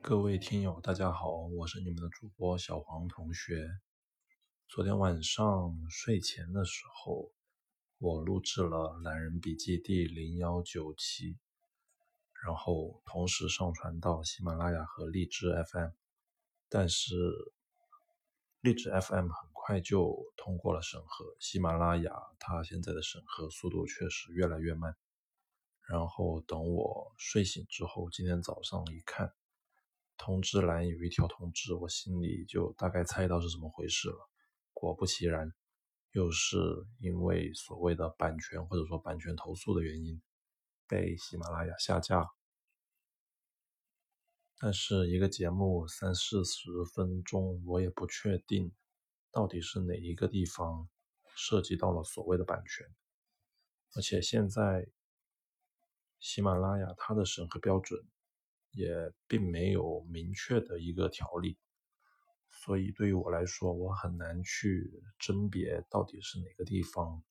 各位听友，大家好，我是你们的主播小黄同学。昨天晚上睡前的时候，我录制了《懒人笔记》第零幺九期，然后同时上传到喜马拉雅和荔枝 FM。但是荔枝 FM 很快就通过了审核，喜马拉雅它现在的审核速度确实越来越慢。然后等我睡醒之后，今天早上一看。通知栏有一条通知，我心里就大概猜到是怎么回事了。果不其然，又是因为所谓的版权或者说版权投诉的原因，被喜马拉雅下架。但是一个节目三四十分钟，我也不确定到底是哪一个地方涉及到了所谓的版权。而且现在喜马拉雅它的审核标准。也并没有明确的一个条例，所以对于我来说，我很难去甄别到底是哪个地方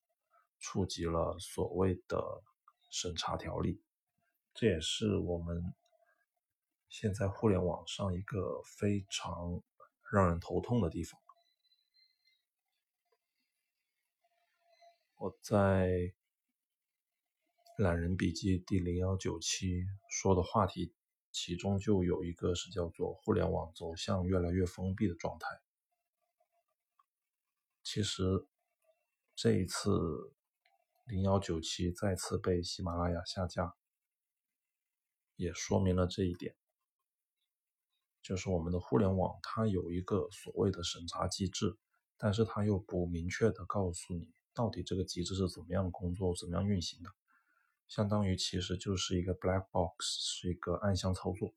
触及了所谓的审查条例。这也是我们现在互联网上一个非常让人头痛的地方。我在《懒人笔记》第零幺九期说的话题。其中就有一个是叫做互联网走向越来越封闭的状态。其实这一次零幺九七再次被喜马拉雅下架，也说明了这一点，就是我们的互联网它有一个所谓的审查机制，但是它又不明确的告诉你到底这个机制是怎么样工作、怎么样运行的。相当于其实就是一个 black box，是一个暗箱操作。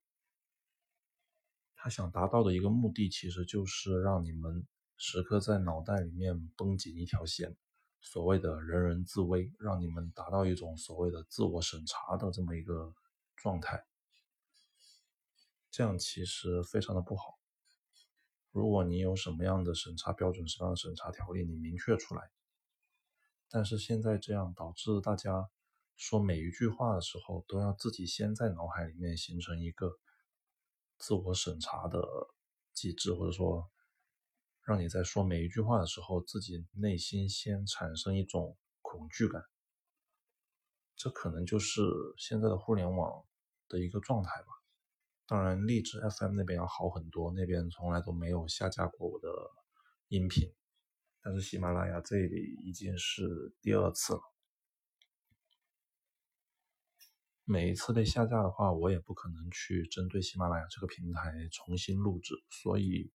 他想达到的一个目的，其实就是让你们时刻在脑袋里面绷紧一条线，所谓的人人自危，让你们达到一种所谓的自我审查的这么一个状态。这样其实非常的不好。如果你有什么样的审查标准、什么样的审查条例，你明确出来。但是现在这样导致大家。说每一句话的时候，都要自己先在脑海里面形成一个自我审查的机制，或者说，让你在说每一句话的时候，自己内心先产生一种恐惧感。这可能就是现在的互联网的一个状态吧。当然，荔枝 FM 那边要好很多，那边从来都没有下架过我的音频，但是喜马拉雅这里已经是第二次了。每一次被下架的话，我也不可能去针对喜马拉雅这个平台重新录制。所以，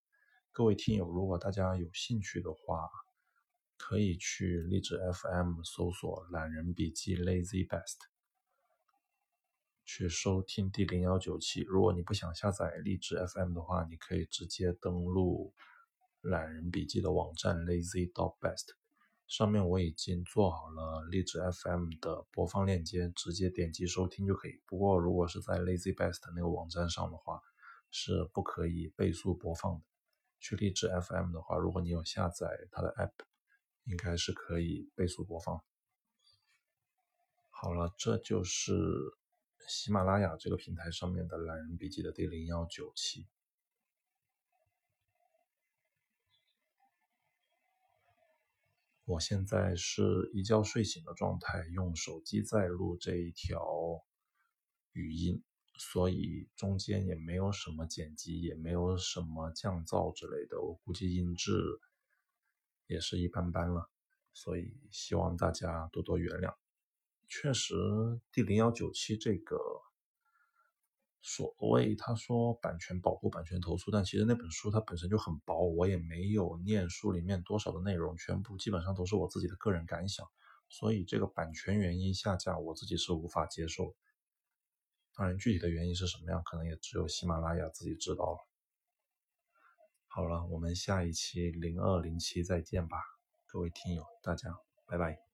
各位听友，如果大家有兴趣的话，可以去荔枝 FM 搜索“懒人笔记 Lazy Best” 去收听第零幺九期。如果你不想下载荔枝 FM 的话，你可以直接登录懒人笔记的网站 Lazy dot Best。上面我已经做好了荔枝 FM 的播放链接，直接点击收听就可以。不过，如果是在 Lazy Best 那个网站上的话，是不可以倍速播放的。去荔枝 FM 的话，如果你有下载它的 App，应该是可以倍速播放。好了，这就是喜马拉雅这个平台上面的懒人笔记的第零幺九期。我现在是一觉睡醒的状态，用手机在录这一条语音，所以中间也没有什么剪辑，也没有什么降噪之类的，我估计音质也是一般般了，所以希望大家多多原谅。确实，第零幺九七这个。所谓他说版权保护、版权投诉，但其实那本书它本身就很薄，我也没有念书里面多少的内容，全部基本上都是我自己的个人感想，所以这个版权原因下架，我自己是无法接受。当然，具体的原因是什么样，可能也只有喜马拉雅自己知道了。好了，我们下一期零二零七再见吧，各位听友，大家拜拜。